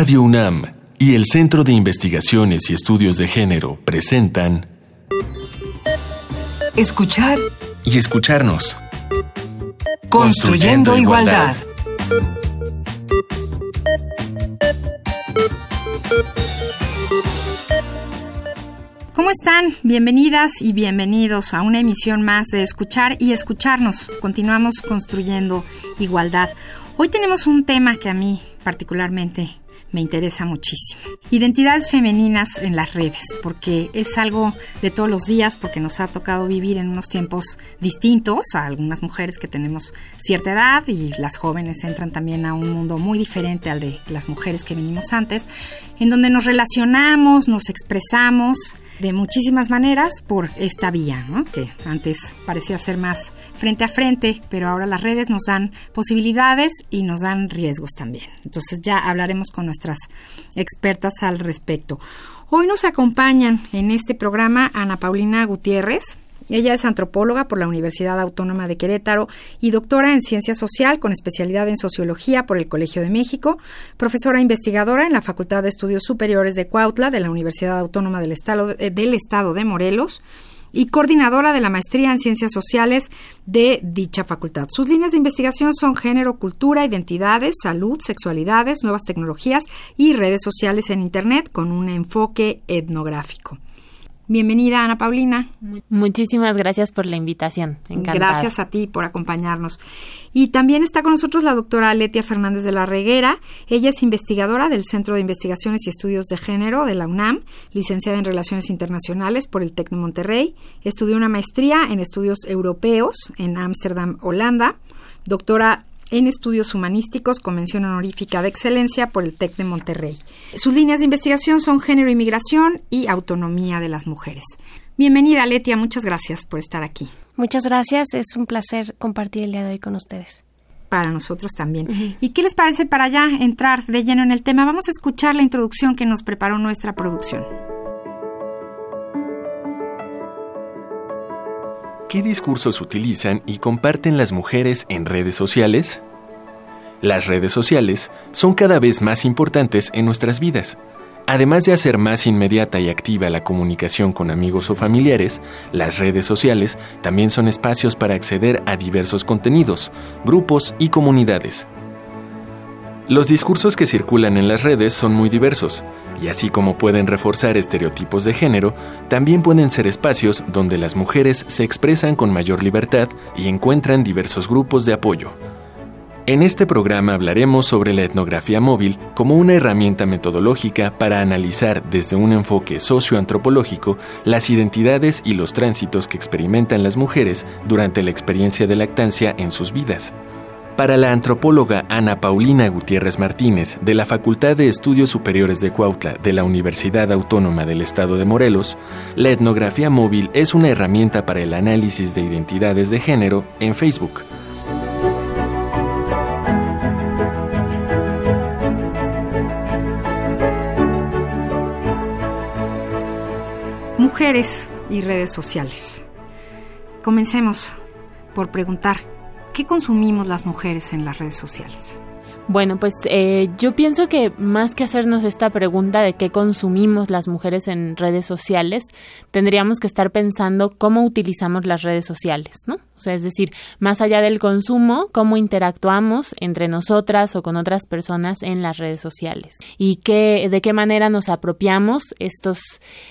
Radio UNAM y el Centro de Investigaciones y Estudios de Género presentan Escuchar y escucharnos. Construyendo, igualdad. ¿Cómo están? Bienvenidas y bienvenidos a una emisión más de Escuchar y Escucharnos. Continuamos construyendo igualdad. Hoy tenemos un tema que a mí particularmente me interesa muchísimo. Identidades femeninas en las redes, porque es algo de todos los días, porque nos ha tocado vivir en unos tiempos distintos a algunas mujeres que tenemos cierta edad y las jóvenes entran también a un mundo muy diferente al de las mujeres que venimos antes, en donde nos relacionamos, nos expresamos de muchísimas maneras por esta vía, que antes parecía ser más frente a frente, pero ahora las redes nos dan posibilidades y nos dan riesgos también. Entonces ya hablaremos con nuestras expertas al respecto. Hoy nos acompañan en este programa Ana Paulina Gutiérrez, ella es antropóloga por la Universidad Autónoma de Querétaro y doctora en Ciencia Social con especialidad en Sociología por el Colegio de México, profesora investigadora en la Facultad de Estudios Superiores de Cuautla de la Universidad Autónoma del Estado, eh, del Estado de Morelos y coordinadora de la maestría en Ciencias Sociales de dicha facultad. Sus líneas de investigación son género, cultura, identidades, salud, sexualidades, nuevas tecnologías y redes sociales en Internet con un enfoque etnográfico. Bienvenida, Ana Paulina. Muchísimas gracias por la invitación. Gracias a ti por acompañarnos. Y también está con nosotros la doctora Letia Fernández de la Reguera. Ella es investigadora del Centro de Investigaciones y Estudios de Género de la UNAM, licenciada en Relaciones Internacionales por el TEC de Monterrey. Estudió una maestría en estudios europeos en Ámsterdam, Holanda. Doctora en Estudios Humanísticos, Convención Honorífica de Excelencia por el TEC de Monterrey. Sus líneas de investigación son género y migración y autonomía de las mujeres. Bienvenida, Letia, muchas gracias por estar aquí. Muchas gracias, es un placer compartir el día de hoy con ustedes. Para nosotros también. ¿Y qué les parece para ya entrar de lleno en el tema? Vamos a escuchar la introducción que nos preparó nuestra producción. ¿Qué discursos utilizan y comparten las mujeres en redes sociales? Las redes sociales son cada vez más importantes en nuestras vidas. Además de hacer más inmediata y activa la comunicación con amigos o familiares, las redes sociales también son espacios para acceder a diversos contenidos, grupos y comunidades. Los discursos que circulan en las redes son muy diversos, y así como pueden reforzar estereotipos de género, también pueden ser espacios donde las mujeres se expresan con mayor libertad y encuentran diversos grupos de apoyo. En este programa hablaremos sobre la etnografía móvil como una herramienta metodológica para analizar desde un enfoque socioantropológico las identidades y los tránsitos que experimentan las mujeres durante la experiencia de lactancia en sus vidas. Para la antropóloga Ana Paulina Gutiérrez Martínez, de la Facultad de Estudios Superiores de Cuautla de la Universidad Autónoma del Estado de Morelos, la etnografía móvil es una herramienta para el análisis de identidades de género en Facebook. Mujeres y redes sociales. Comencemos por preguntar ¿Qué consumimos las mujeres en las redes sociales? Bueno, pues eh, yo pienso que más que hacernos esta pregunta de qué consumimos las mujeres en redes sociales, tendríamos que estar pensando cómo utilizamos las redes sociales, ¿no? O sea, es decir, más allá del consumo, cómo interactuamos entre nosotras o con otras personas en las redes sociales y qué, de qué manera nos apropiamos estos,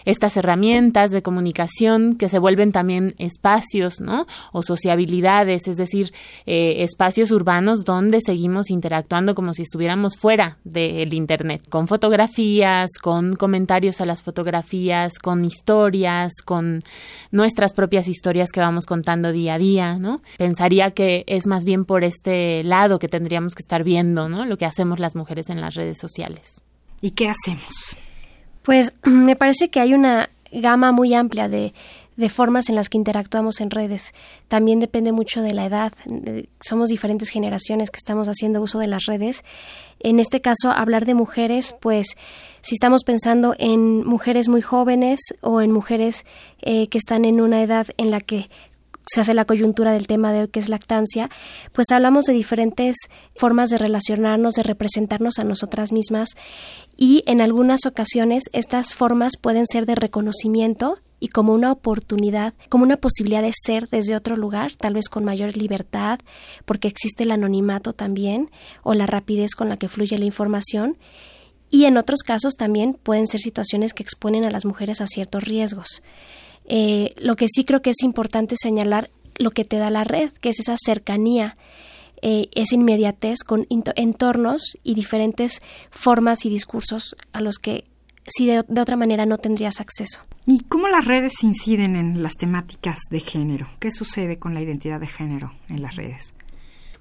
estas herramientas de comunicación que se vuelven también espacios, ¿no? O sociabilidades, es decir, eh, espacios urbanos donde seguimos interactuando como si estuviéramos fuera del Internet, con fotografías, con comentarios a las fotografías, con historias, con nuestras propias historias que vamos contando día a día ¿no? Pensaría que es más bien por este lado que tendríamos que estar viendo, ¿no? Lo que hacemos las mujeres en las redes sociales. ¿Y qué hacemos? Pues me parece que hay una gama muy amplia de, de formas en las que interactuamos en redes. También depende mucho de la edad. Somos diferentes generaciones que estamos haciendo uso de las redes. En este caso, hablar de mujeres, pues si estamos pensando en mujeres muy jóvenes o en mujeres eh, que están en una edad en la que se hace la coyuntura del tema de hoy que es lactancia, pues hablamos de diferentes formas de relacionarnos, de representarnos a nosotras mismas y en algunas ocasiones estas formas pueden ser de reconocimiento y como una oportunidad, como una posibilidad de ser desde otro lugar, tal vez con mayor libertad, porque existe el anonimato también o la rapidez con la que fluye la información. Y en otros casos también pueden ser situaciones que exponen a las mujeres a ciertos riesgos. Eh, lo que sí creo que es importante señalar lo que te da la red, que es esa cercanía, eh, esa inmediatez con entornos y diferentes formas y discursos a los que si de, otra manera no tendrías acceso. ¿Y cómo las redes inciden en las temáticas de género? ¿Qué sucede con la identidad de género en las redes?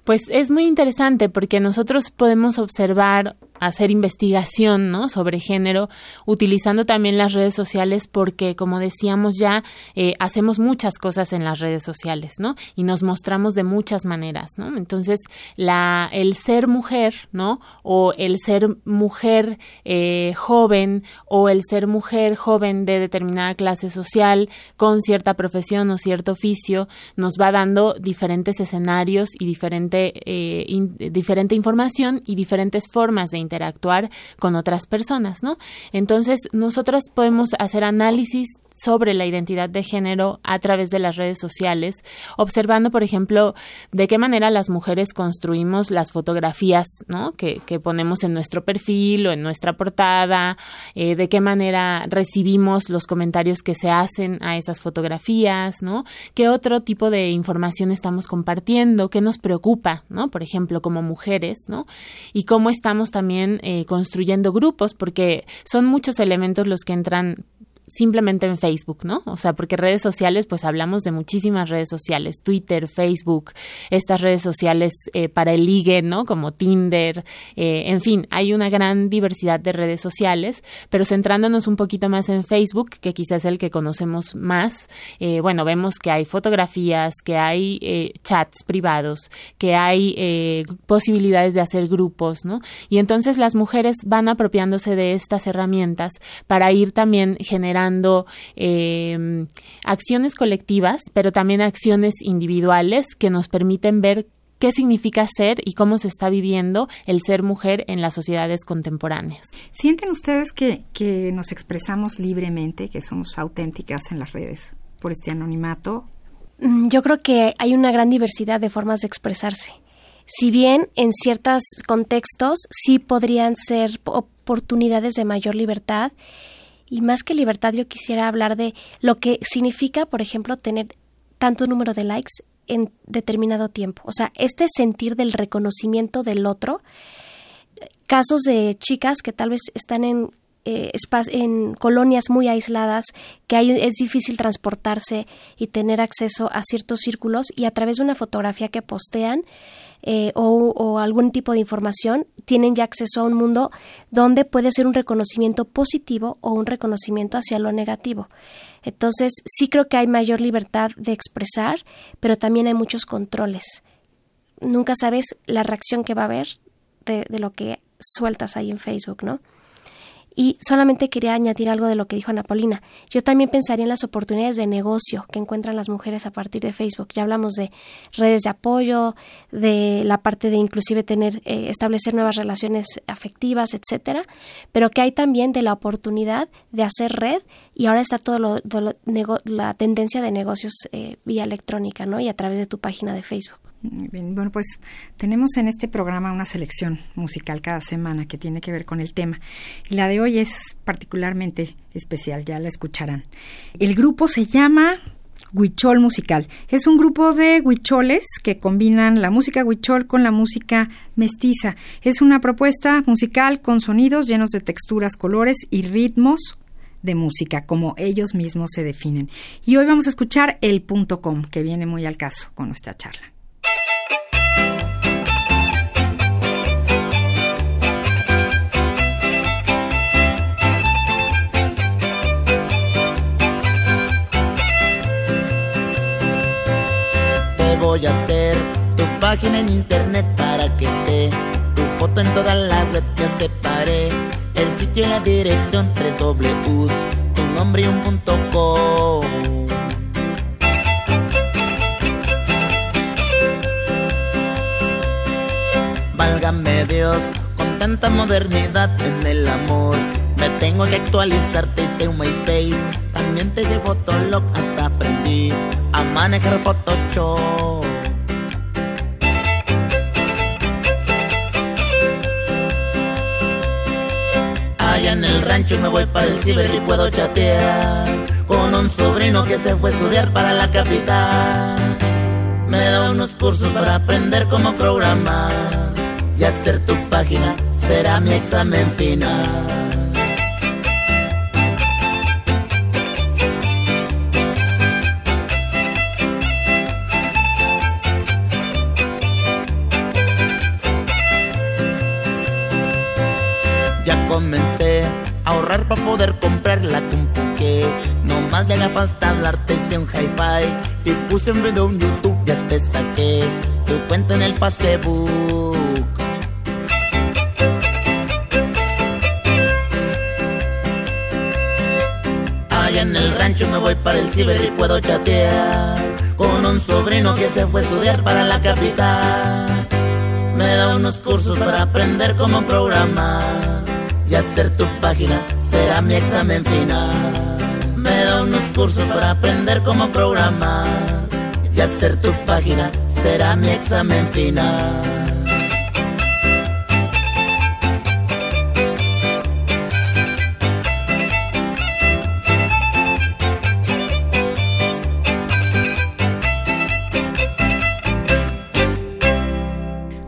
Pues es muy interesante porque nosotros podemos observar hacer investigación ¿no? sobre género utilizando también las redes sociales porque como decíamos ya eh, hacemos muchas cosas en las redes sociales no y nos mostramos de muchas maneras no entonces la el ser mujer no o el ser mujer eh, joven o el ser mujer joven de determinada clase social con cierta profesión o cierto oficio nos va dando diferentes escenarios y diferente eh, diferente información y diferentes formas de interactuar con otras personas, ¿no? Entonces, nosotras podemos hacer análisis sobre la identidad de género a través de las redes sociales, observando, por ejemplo, de qué manera las mujeres construimos las fotografías ¿no? que, ponemos en nuestro perfil o en nuestra portada, eh, de qué manera recibimos los comentarios que se hacen a esas fotografías, ¿no? qué otro tipo de información estamos compartiendo, qué nos preocupa, ¿no? por ejemplo, como mujeres, ¿no? y cómo estamos también eh, construyendo grupos, porque son muchos elementos los que entran simplemente en Facebook, ¿no? O sea, porque redes sociales, pues hablamos de muchísimas redes sociales, Twitter, Facebook, estas redes sociales eh, para el ligue, ¿no? Como Tinder, eh, en fin, hay una gran diversidad de redes sociales, pero centrándonos un poquito más en Facebook, que quizás es el que conocemos más, eh, bueno, vemos que hay fotografías, que hay chats privados, que hay posibilidades de hacer grupos, ¿no? Y entonces las mujeres van apropiándose de estas herramientas para ir también generando Em, acciones colectivas, pero también acciones individuales que nos permiten ver qué significa ser y cómo se está viviendo el ser mujer en las sociedades contemporáneas. ¿Sienten ustedes que, que nos expresamos libremente, que somos auténticas en las redes por este anonimato? Mm, yo creo que hay una gran diversidad de formas de expresarse. Si bien en ciertos contextos sí podrían ser oportunidades de mayor libertad, y más que libertad, yo quisiera hablar de lo que significa, por ejemplo, tener tanto número de likes en determinado tiempo. O sea, este sentir del reconocimiento del otro. Casos de chicas que tal vez están en eh, en colonias muy aisladas que hay, es difícil transportarse y tener acceso a ciertos círculos y a través de una fotografía que postean eh, o, algún tipo de información, tienen ya acceso a un mundo donde puede ser un reconocimiento positivo o un reconocimiento hacia lo negativo. Entonces, sí creo que hay mayor libertad de expresar, pero también hay muchos controles. Nunca sabes la reacción que va a haber de, de lo que sueltas ahí en Facebook, ¿no? Y solamente quería añadir algo de lo que dijo Ana Paulina. Yo también pensaría en las oportunidades de negocio que encuentran las mujeres a partir de Facebook. Ya hablamos de redes de apoyo, de la parte de inclusive tener, eh, establecer nuevas relaciones afectivas, etcétera, pero que hay también de la oportunidad de hacer red y ahora está todo lo, la tendencia de negocios eh, vía electrónica, ¿no? Y a través de tu página de Facebook. Bueno, pues tenemos en este programa una selección musical cada semana que tiene que ver con el tema. Y la de hoy es particularmente especial, ya la escucharán. El grupo se llama Huichol Musical. Es un grupo de huicholes que combinan la música huichol con la música mestiza. Es una propuesta musical con sonidos llenos de texturas, colores y ritmos de música, como ellos mismos se definen. Y hoy vamos a escuchar el punto com, que viene muy al caso con nuestra charla. voy a hacer tu página en internet para que esté. Tu foto en toda la web ya separé. El sitio y la dirección 3 Ws tu nombre y un punto com. Válgame Dios con tanta modernidad en el amor me tengo que actualizar, te hice un MySpace. También te hice Fotolog, hasta aprendí a manejar Photoshop. Allá en el rancho me voy para el ciber y puedo chatear con un sobrino que se fue a estudiar para la capital. Me da unos cursos para aprender cómo programar y hacer tu página será mi examen final. Para poder comprar la compu que no más le haga falta hablarte de un hi-fi y puse un video en YouTube ya te saqué tu cuenta en el Facebook Allá en el rancho me voy para el ciber y puedo chatear con un sobrino que se fue a estudiar para la capital. Me da unos cursos para aprender cómo programar y hacer tu página será mi examen final. Me da unos cursos para aprender cómo programar y hacer tu página será mi examen final.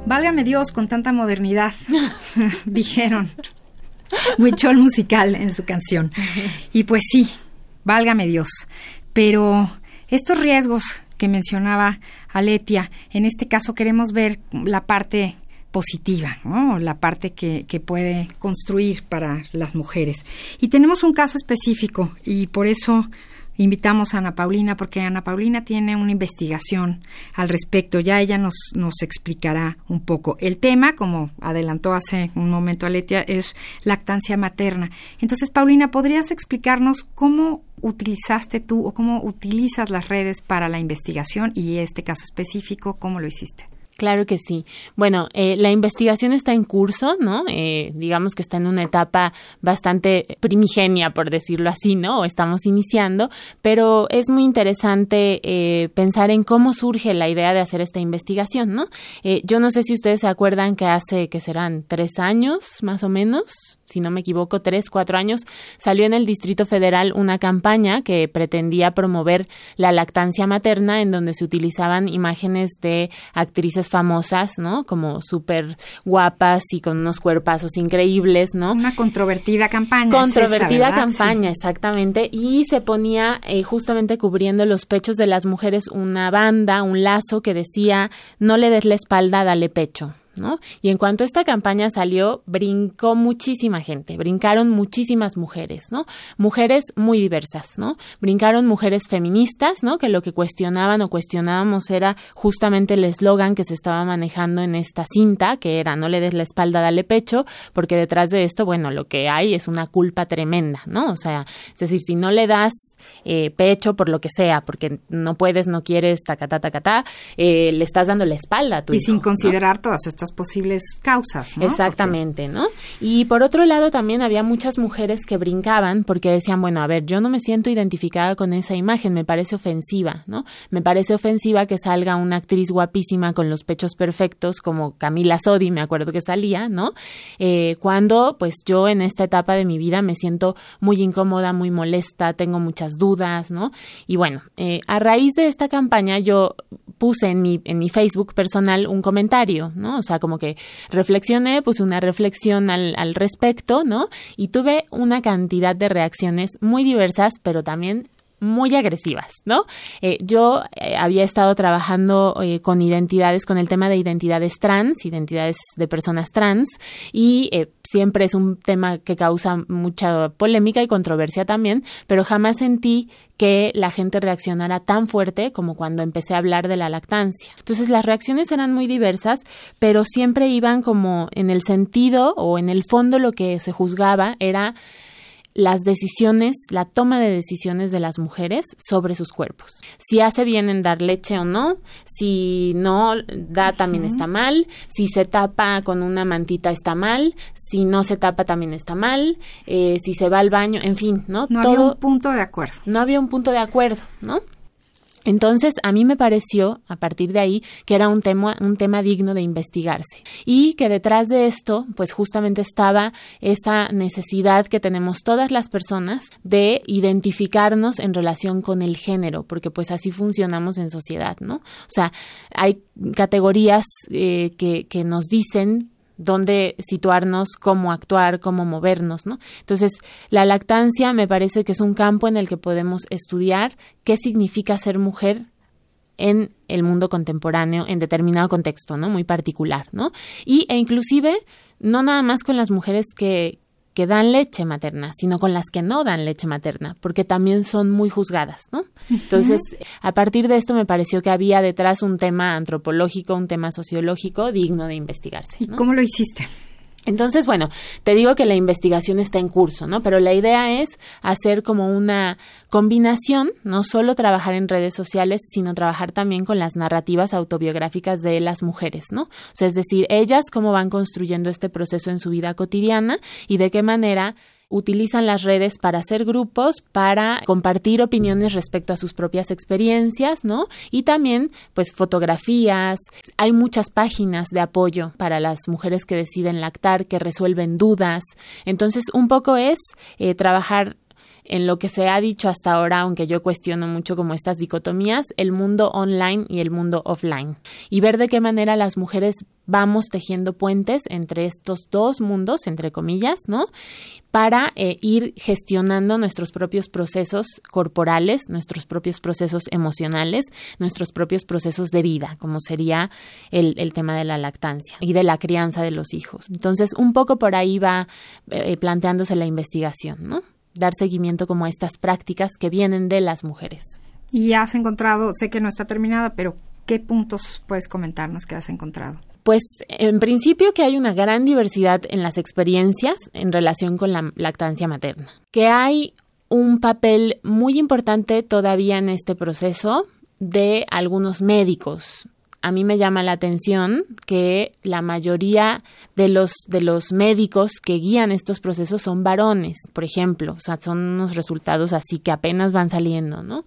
Válgame Dios con tanta modernidad, dijeron Huichol musical en su canción. Y pues sí, válgame Dios. Pero estos riesgos que mencionaba Aletia, en este caso queremos ver la parte positiva, ¿no? la parte que, que puede construir para las mujeres. Y tenemos un caso específico y por eso invitamos a Ana Paulina porque Ana Paulina tiene una investigación al respecto. Ya ella nos, nos explicará un poco. El tema, como adelantó hace un momento Aletia, es lactancia materna. Entonces, Paulina, ¿podrías explicarnos cómo utilizaste tú o cómo utilizas las redes para la investigación y este caso específico, cómo lo hiciste? Claro que sí. Bueno, eh, la investigación está en curso, ¿no? Eh, digamos que está en una etapa bastante primigenia, por decirlo así, ¿no? estamos iniciando, pero es muy interesante eh, pensar en cómo surge la idea de hacer esta investigación, ¿no? yo no sé si ustedes se acuerdan que hace, que serán tres años, más o menos, si no me equivoco, tres, cuatro años, salió en el Distrito Federal una campaña que pretendía promover la lactancia materna en donde se utilizaban imágenes de actrices famosas, ¿no? Como súper guapas y con unos cuerpazos increíbles, ¿no? Una controvertida campaña. Controvertida campaña, exactamente. Y se ponía eh, justamente cubriendo los pechos de las mujeres una banda, un lazo que decía, no le des la espalda, dale pecho. ¿No? Y en cuanto esta campaña salió, brincó muchísima gente, brincaron muchísimas mujeres, ¿no? Mujeres muy diversas, ¿no? Brincaron mujeres feministas, ¿no? Que lo que cuestionaban o cuestionábamos era justamente el eslogan que se estaba manejando en esta cinta, que era no le des la espalda, dale pecho, porque detrás de esto, bueno, lo que hay es una culpa tremenda, ¿no? O sea, es decir, si no le das eh, pecho por lo que sea, porque no puedes, no quieres, tacatá, tacatá, eh, le estás dando la espalda a tu Y sin considerar todas estas posibles causas, ¿no? Exactamente, ¿no? Y por otro lado también había muchas mujeres que brincaban porque decían, bueno, a ver, yo no me siento identificada con esa imagen, me parece ofensiva, ¿no? Me parece ofensiva que salga una actriz guapísima con los pechos perfectos como Camila Sodi, me acuerdo que salía, ¿no? Eh, cuando pues yo en esta etapa de mi vida me siento muy incómoda, muy molesta, tengo muchas dudas, ¿no? Y bueno, eh, a raíz de esta campaña yo puse en mi, en mi Facebook personal un comentario, ¿no? O sea, como que reflexioné, puse una reflexión al, al respecto, ¿no? Y tuve una cantidad de reacciones muy diversas, pero también muy agresivas, ¿no? Eh, yo eh, había estado trabajando eh, con identidades, con el tema de identidades trans, identidades de personas trans, y siempre es un tema que causa mucha polémica y controversia también, pero jamás sentí que la gente reaccionara tan fuerte como cuando empecé a hablar de la lactancia. Entonces las reacciones eran muy diversas, pero siempre iban como en el sentido o en el fondo lo que se juzgaba era las decisiones, la toma de decisiones de las mujeres sobre sus cuerpos. Si hace bien en dar leche o no, si no da también está mal, si se tapa con una mantita está mal, si no se tapa también está mal, eh, si se va al baño, en fin, ¿no? No había un punto de acuerdo. No había un punto de acuerdo, ¿no? Entonces, a mí me pareció, a partir de ahí, que era un tema, un tema digno de investigarse y que detrás de esto, pues justamente estaba esa necesidad que tenemos todas las personas de identificarnos en relación con el género, porque pues así funcionamos en sociedad, ¿no? O sea, hay categorías eh, que, que nos dicen dónde situarnos, cómo actuar, cómo movernos, ¿no? Entonces, la lactancia me parece que es un campo en el que podemos estudiar qué significa ser mujer en el mundo contemporáneo en determinado contexto, ¿no? Muy particular, ¿no? Y e inclusive no nada más con las mujeres que, que dan leche materna, sino con las que no dan leche materna, porque también son muy juzgadas, ¿no? Entonces, a partir de esto me pareció que había detrás un tema antropológico, un tema sociológico digno de investigarse. ¿Y cómo lo hiciste? Entonces, bueno, te digo que la investigación está en curso, ¿no? Pero la idea es hacer como una combinación, no solo trabajar en redes sociales, sino trabajar también con las narrativas autobiográficas de las mujeres, ¿no? O sea, es decir, ellas cómo van construyendo este proceso en su vida cotidiana y de qué manera utilizan las redes para hacer grupos, para compartir opiniones respecto a sus propias experiencias, ¿no? Y también, pues, fotografías. Hay muchas páginas de apoyo para las mujeres que deciden lactar, que resuelven dudas. Entonces, un poco es eh, trabajar en lo que se ha dicho hasta ahora, aunque yo cuestiono mucho como estas dicotomías, el mundo online y el mundo offline. Y ver de qué manera las mujeres vamos tejiendo puentes entre estos dos mundos, entre comillas, ¿no? Para eh, ir gestionando nuestros propios procesos corporales, nuestros propios procesos emocionales, nuestros propios procesos de vida, como sería el, tema de la lactancia y de la crianza de los hijos. Entonces, un poco por ahí va eh, planteándose la investigación, ¿no? Dar seguimiento como a estas prácticas que vienen de las mujeres. Y has encontrado, sé que no está terminada, pero ¿qué puntos puedes comentarnos que has encontrado? Pues en principio que hay una gran diversidad en las experiencias en relación con la lactancia materna, que hay un papel muy importante todavía en este proceso de algunos médicos, a mí me llama la atención que la mayoría de los, de los médicos que guían estos procesos son varones, por ejemplo, o sea, son unos resultados así que apenas van saliendo, ¿no?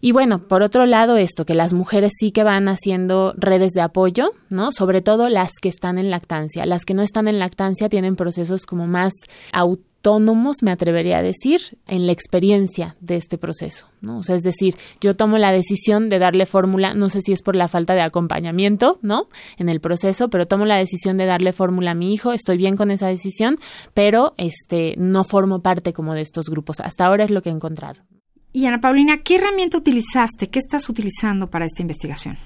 Y bueno, por otro lado, esto, que las mujeres sí que van haciendo redes de apoyo, ¿no? Sobre todo las que están en lactancia. Las que no están en lactancia tienen procesos como más autónomos autónomos, me atrevería a decir, en la experiencia de este proceso, ¿no? O sea, es decir, yo tomo la decisión de darle fórmula, no sé si es por la falta de acompañamiento, ¿no? En el proceso, pero tomo la decisión de darle fórmula a mi hijo, estoy bien con esa decisión, pero este no formo parte como de estos grupos. Hasta ahora es lo que he encontrado. Y Ana Paulina, ¿qué herramienta utilizaste? ¿Qué estás utilizando para esta investigación?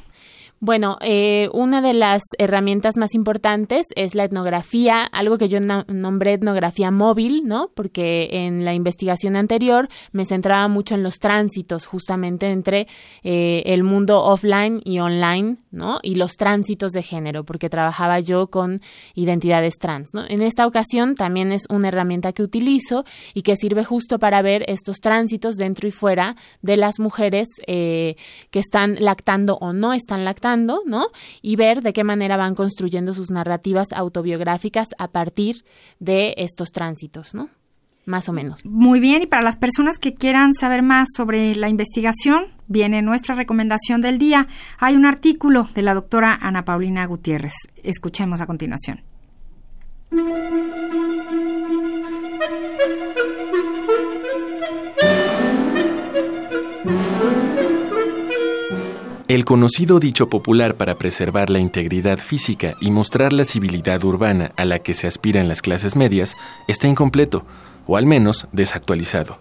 Bueno, eh, una de las herramientas más importantes es la etnografía, algo que yo nombré etnografía móvil, ¿no? Porque en la investigación anterior me centraba mucho en los tránsitos justamente entre eh, el mundo offline y online, ¿no? Y los tránsitos de género, porque trabajaba yo con identidades trans, ¿no? En esta ocasión también es una herramienta que utilizo y que sirve justo para ver estos tránsitos dentro y fuera de las mujeres eh, que están lactando o no están lactando Y ver de qué manera van construyendo sus narrativas autobiográficas a partir de estos tránsitos, ¿no? Más o menos. Muy bien, y para las personas que quieran saber más sobre la investigación, viene nuestra recomendación del día. Hay un artículo de la doctora Ana Paulina Gutiérrez. Escuchemos a continuación. El conocido dicho popular para preservar la integridad física y mostrar la civilidad urbana a la que se aspira en las clases medias está incompleto, o al menos desactualizado.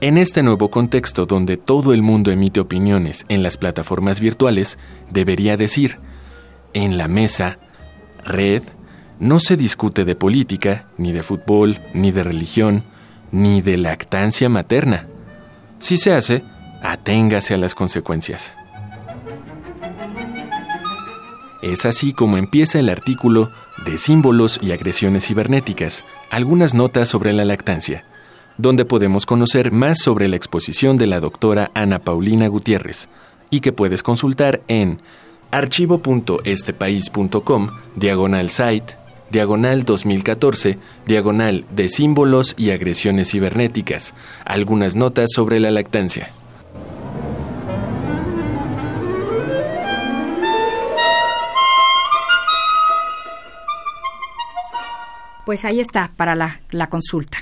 En este nuevo contexto donde todo el mundo emite opiniones en las plataformas virtuales, debería decir, en la mesa, red, no se discute de política, ni de fútbol, ni de religión, ni de lactancia materna. Si se hace, aténgase a las consecuencias. Es así como empieza el artículo de símbolos y agresiones cibernéticas, algunas notas sobre la lactancia. donde podemos conocer más sobre la exposición de la doctora Ana Paulina Gutiérrez y que puedes consultar en archivo.estepaís.com, diagonal site, diagonal 2014, diagonal de símbolos y agresiones cibernéticas, algunas notas sobre la lactancia. Pues ahí está para la, la consulta.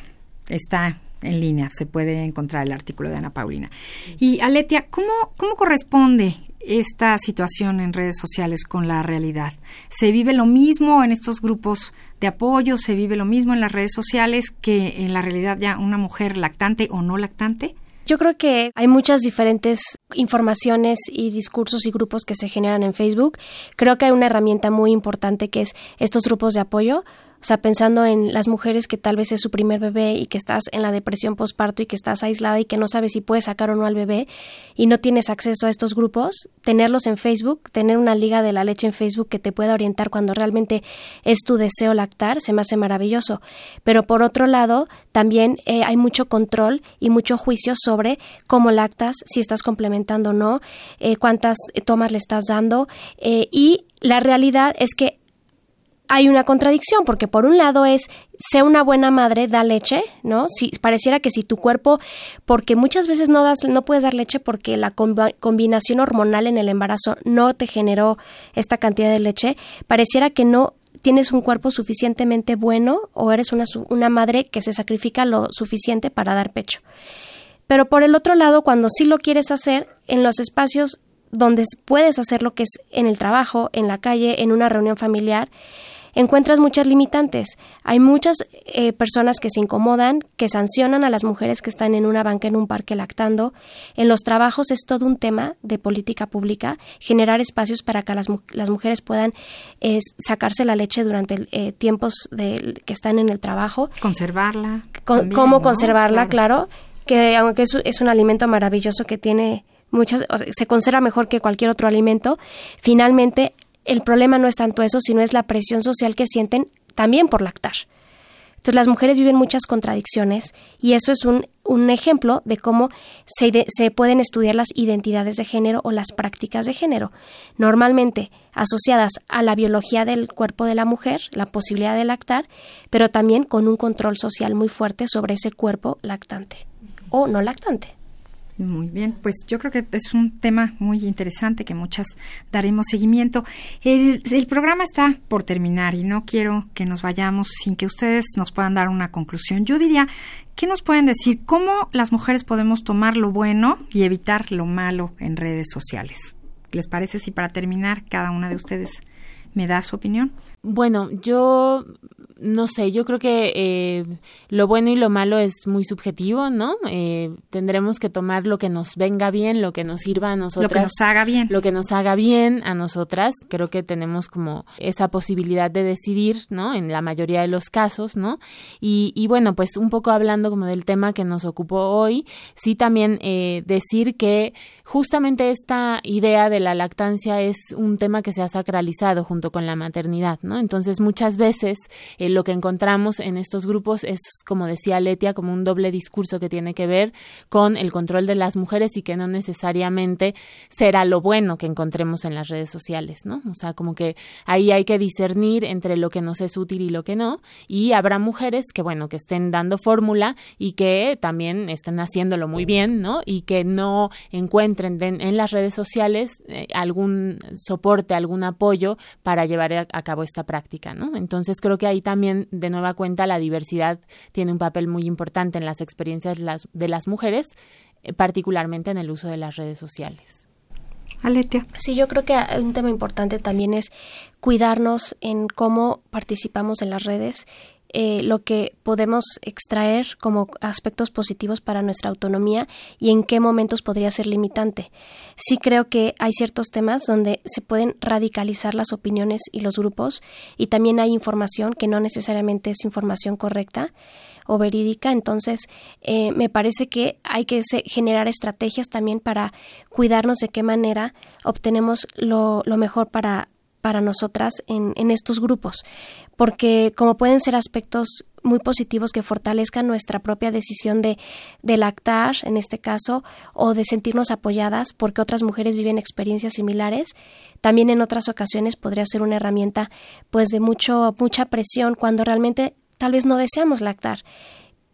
Está en línea, se puede encontrar el artículo de Ana Paulina. Y Aletia, ¿cómo, cómo corresponde esta situación en redes sociales con la realidad? ¿Se vive lo mismo en estos grupos de apoyo? ¿Se vive lo mismo en las redes sociales que en la realidad ya una mujer lactante o no lactante? Yo creo que hay muchas diferentes informaciones y discursos y grupos que se generan en Facebook. Creo que hay una herramienta muy importante que es estos grupos de apoyo o sea, pensando en las mujeres que tal vez es su primer bebé y que estás en la depresión postparto y que estás aislada y que no sabes si puedes sacar o no al bebé y no tienes acceso a estos grupos, tenerlos en Facebook, tener una liga de la leche en Facebook que te pueda orientar cuando realmente es tu deseo lactar, se me hace maravilloso. Pero por otro lado, también eh, hay mucho control y mucho juicio sobre cómo lactas, si estás complementando o no, eh, cuántas tomas le estás dando eh, y la realidad es que hay una contradicción, porque por un lado es, sé una buena madre, da leche, ¿no? Si, pareciera que si tu cuerpo, porque muchas veces no, das, no puedes dar leche porque la combinación hormonal en el embarazo no te generó esta cantidad de leche, pareciera que no tienes un cuerpo suficientemente bueno o eres una, una madre que se sacrifica lo suficiente para dar pecho. Pero por el otro lado, cuando sí lo quieres hacer, en los espacios donde puedes hacer lo que es en el trabajo, en la calle, en una reunión familiar, encuentras muchas limitantes. Hay muchas eh, personas que se incomodan, que sancionan a las mujeres que están en una banca en un parque lactando. En los trabajos es todo un tema de política pública, generar espacios para que las, las mujeres puedan eh, sacarse la leche durante eh, tiempos de, que están en el trabajo. Conservarla. ¿Cómo conservarla? Claro. que aunque es, es un alimento maravilloso que tiene muchas, se conserva mejor que cualquier otro alimento, finalmente el problema no es tanto eso, sino es la presión social que sienten también por lactar. Entonces las mujeres viven muchas contradicciones y eso es un, un ejemplo de cómo se, se, pueden estudiar las identidades de género o las prácticas de género, normalmente asociadas a la biología del cuerpo de la mujer, la posibilidad de lactar, pero también con un control social muy fuerte sobre ese cuerpo lactante o no lactante. Muy bien, pues yo creo que es un tema muy interesante que muchas daremos seguimiento. El, programa está por terminar y no quiero que nos vayamos sin que ustedes nos puedan dar una conclusión. Yo diría, ¿qué nos pueden decir? ¿Cómo las mujeres podemos tomar lo bueno y evitar lo malo en redes sociales? ¿Les parece si para terminar cada una de ustedes me da su opinión? Bueno, yo no sé, yo creo que eh, lo bueno y lo malo es muy subjetivo, ¿no? Eh, tendremos que tomar lo que nos venga bien, lo que nos sirva a nosotras. Lo que nos haga bien. Lo que nos haga bien a nosotras. Creo que tenemos como esa posibilidad de decidir, ¿no? En la mayoría de los casos, ¿no? Y, y bueno, pues un poco hablando como del tema que nos ocupó hoy, sí también eh, decir que justamente esta idea de la lactancia es un tema que se ha sacralizado junto con la maternidad, ¿no? Entonces muchas veces el lo que encontramos en estos grupos es, como decía Letia, como un doble discurso que tiene que ver con el control de las mujeres y que no necesariamente será lo bueno que encontremos en las redes sociales, ¿no? O sea, como que ahí hay que discernir entre lo que nos es útil y lo que no, y habrá mujeres que, bueno, que estén dando fórmula y que también estén haciéndolo muy bien, ¿no? Y que no encuentren en las redes sociales eh, algún soporte, algún apoyo para llevar a, cabo esta práctica, ¿no? Entonces creo que ahí también de nueva cuenta, la diversidad tiene un papel muy importante en las experiencias de las, de las mujeres, eh, particularmente en el uso de las redes sociales. Aletia. Sí, yo creo que un tema importante también es cuidarnos en cómo participamos en las redes eh, lo que podemos extraer como aspectos positivos para nuestra autonomía y en qué momentos podría ser limitante. Sí creo que hay ciertos temas donde se pueden radicalizar las opiniones y los grupos y también hay información que no necesariamente es información correcta o verídica. Entonces, eh, me parece que hay que generar estrategias también para cuidarnos de qué manera obtenemos lo, lo mejor para para nosotras en, estos grupos, porque como pueden ser aspectos muy positivos que fortalezcan nuestra propia decisión de, de, lactar, en este caso, o de sentirnos apoyadas porque otras mujeres viven experiencias similares. También en otras ocasiones podría ser una herramienta pues de mucho, mucha presión cuando realmente tal vez no deseamos lactar.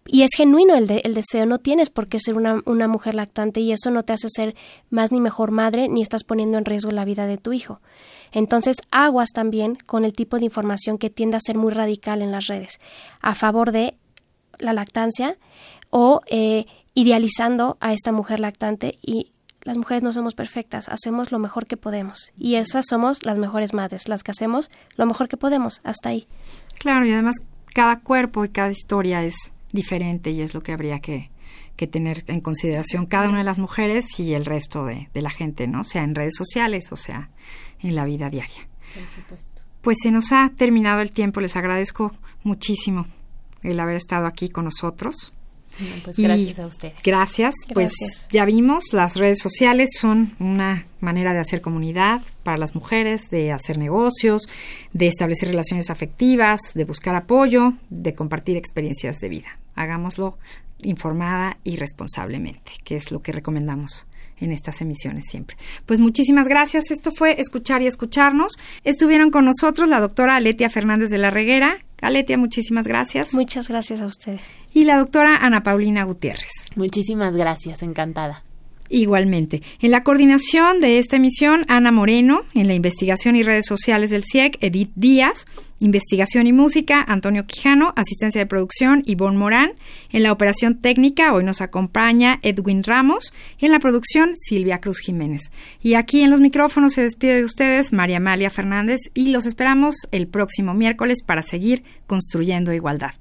Y es genuino el, el deseo, no tienes por qué ser una, una mujer lactante y eso no te hace ser más ni mejor madre ni estás poniendo en riesgo la vida de tu hijo. Entonces, aguas también con el tipo de información que tiende a ser muy radical en las redes, a favor de la lactancia o eh, idealizando a esta mujer lactante y las mujeres no somos perfectas, hacemos lo mejor que podemos y esas somos las mejores madres, las que hacemos lo mejor que podemos, hasta ahí. Claro, y además cada cuerpo y cada historia es diferente y es lo que habría que, que tener en consideración cada una de las mujeres y el resto de, de la gente, ¿no? Sea en redes sociales o sea en la vida diaria. Pues se nos ha terminado el tiempo, les agradezco muchísimo el haber estado aquí con nosotros. pues gracias a usted. Gracias, pues ya vimos, las redes sociales son una manera de hacer comunidad para las mujeres, de hacer negocios, de establecer relaciones afectivas, de buscar apoyo, de compartir experiencias de vida. Hagámoslo informada y responsablemente, que es lo que recomendamos en estas emisiones siempre. Pues muchísimas gracias. Esto fue Escuchar y Escucharnos. Estuvieron con nosotros la doctora Aletia Fernández de la Reguera. Aletia, muchísimas gracias. Muchas gracias a ustedes. Y la doctora Ana Paulina Gutiérrez. Muchísimas gracias, encantada. Igualmente. En la coordinación de esta emisión, Ana Moreno. En la investigación y redes sociales del CIEC, Edith Díaz. Investigación y música, Antonio Quijano. Asistencia de producción, Ivonne Morán. En la operación técnica, hoy nos acompaña Edwin Ramos. Y en la producción, Silvia Cruz Jiménez. Y aquí en los micrófonos se despide de ustedes María Amalia Fernández y los esperamos el próximo miércoles para seguir construyendo igualdad.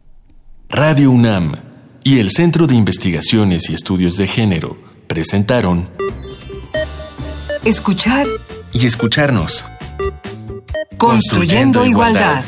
Radio UNAM y el Centro de Investigaciones y Estudios de Género presentaron Escuchar y escucharnos. Construyendo, Construyendo igualdad.